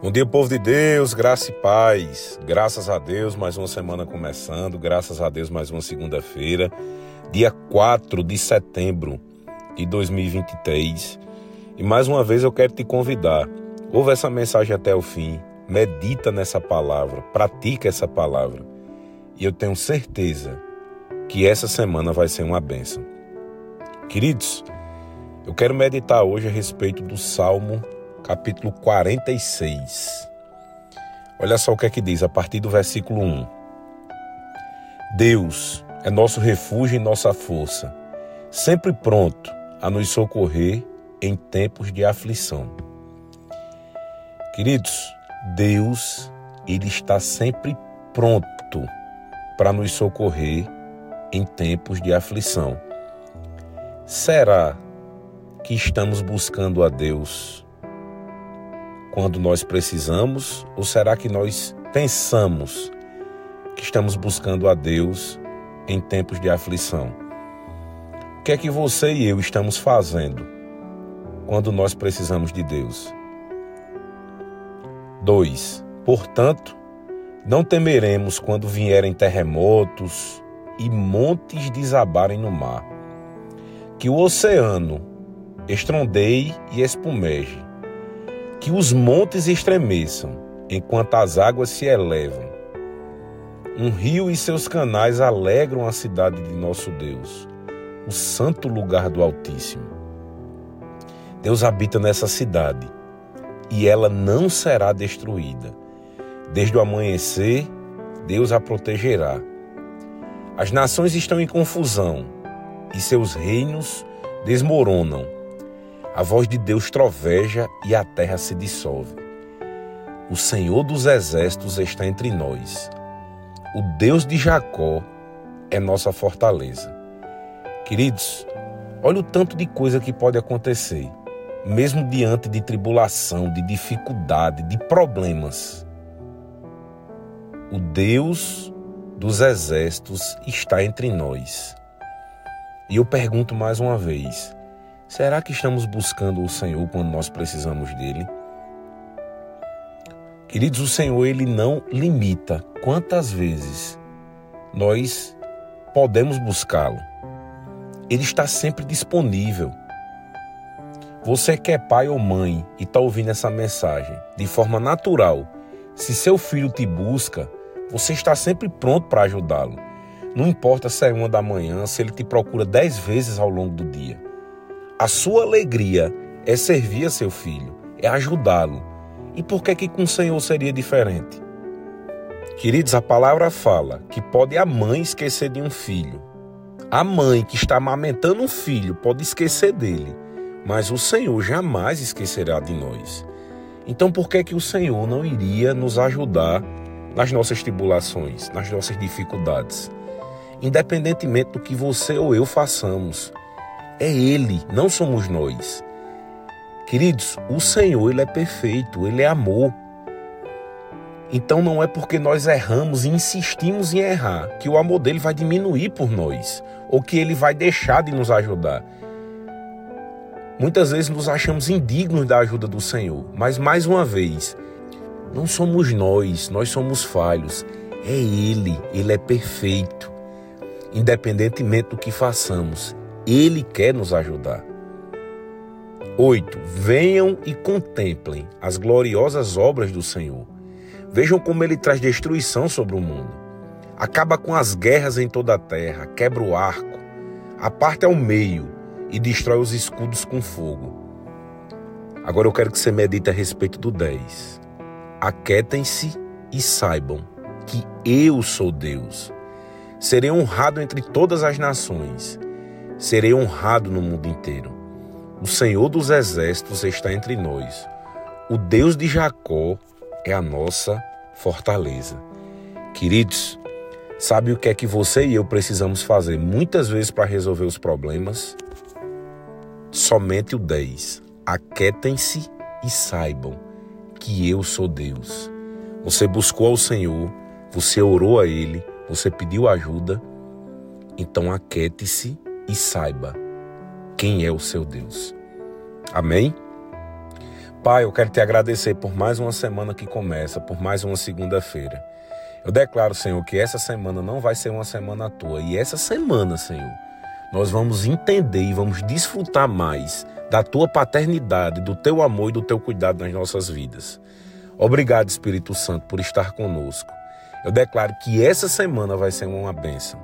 Bom dia, povo de Deus, graça e paz. Graças a Deus, mais uma semana começando. Graças a Deus, mais uma segunda-feira, dia 4 de setembro de 2023. E mais uma vez eu quero te convidar. Ouve essa mensagem até o fim, medita nessa palavra, pratica essa palavra. E eu tenho certeza que essa semana vai ser uma bênção. Queridos, eu quero meditar hoje a respeito do Salmo capítulo 46. Olha só o que é que diz a partir do versículo 1. Deus é nosso refúgio e nossa força, sempre pronto a nos socorrer em tempos de aflição. Queridos, Deus, ele está sempre pronto para nos socorrer em tempos de aflição. Será que estamos buscando a Deus quando nós precisamos? Ou será que nós pensamos que estamos buscando a Deus em tempos de aflição? O que é que você e eu estamos fazendo quando nós precisamos de Deus? 2. Portanto, não temeremos quando vierem terremotos e montes desabarem no mar, que o oceano estrondeie e espumeje, que os montes estremeçam enquanto as águas se elevam. Um rio e seus canais alegram a cidade de nosso Deus, o santo lugar do Altíssimo. Deus habita nessa cidade e ela não será destruída. Desde o amanhecer, Deus a protegerá. As nações estão em confusão e seus reinos desmoronam a voz de Deus troveja e a terra se dissolve. O Senhor dos exércitos está entre nós. O Deus de Jacó é nossa fortaleza. Queridos, olha o tanto de coisa que pode acontecer, mesmo diante de tribulação, de dificuldade, de problemas. O Deus dos exércitos está entre nós. E eu pergunto mais uma vez: Será que estamos buscando o Senhor quando nós precisamos dele? Queridos, o Senhor ele não limita quantas vezes nós podemos buscá-lo. Ele está sempre disponível. Você que é pai ou mãe e está ouvindo essa mensagem de forma natural, se seu filho te busca, você está sempre pronto para ajudá-lo. Não importa se é uma da manhã, se ele te procura dez vezes ao longo do dia. A sua alegria é servir a seu filho, é ajudá-lo. E por que que com o Senhor seria diferente? Queridos, a palavra fala que pode a mãe esquecer de um filho. A mãe que está amamentando um filho pode esquecer dele, mas o Senhor jamais esquecerá de nós. Então por que que o Senhor não iria nos ajudar nas nossas tribulações, nas nossas dificuldades? Independentemente do que você ou eu façamos, é Ele, não somos nós. Queridos, o Senhor, Ele é perfeito, Ele é amor. Então não é porque nós erramos e insistimos em errar que o amor dele vai diminuir por nós ou que ele vai deixar de nos ajudar. Muitas vezes nos achamos indignos da ajuda do Senhor, mas mais uma vez, não somos nós, nós somos falhos. É Ele, Ele é perfeito. Independentemente do que façamos, ele quer nos ajudar. 8. Venham e contemplem as gloriosas obras do Senhor. Vejam como ele traz destruição sobre o mundo. Acaba com as guerras em toda a terra, quebra o arco, aparta ao meio e destrói os escudos com fogo. Agora eu quero que você medite a respeito do 10. Aquetem-se e saibam que eu sou Deus. Serei honrado entre todas as nações serei honrado no mundo inteiro. O Senhor dos exércitos está entre nós. O Deus de Jacó é a nossa fortaleza. Queridos, sabe o que é que você e eu precisamos fazer muitas vezes para resolver os problemas? Somente o 10. Aquetem-se e saibam que eu sou Deus. Você buscou ao Senhor, você orou a Ele, você pediu ajuda, então aquete-se e saiba quem é o seu Deus. Amém? Pai, eu quero te agradecer por mais uma semana que começa, por mais uma segunda-feira. Eu declaro, Senhor, que essa semana não vai ser uma semana à toa. E essa semana, Senhor, nós vamos entender e vamos desfrutar mais da tua paternidade, do teu amor e do teu cuidado nas nossas vidas. Obrigado, Espírito Santo, por estar conosco. Eu declaro que essa semana vai ser uma bênção.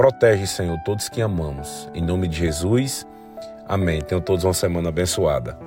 Protege, Senhor, todos que amamos. Em nome de Jesus. Amém. Tenham todos uma semana abençoada.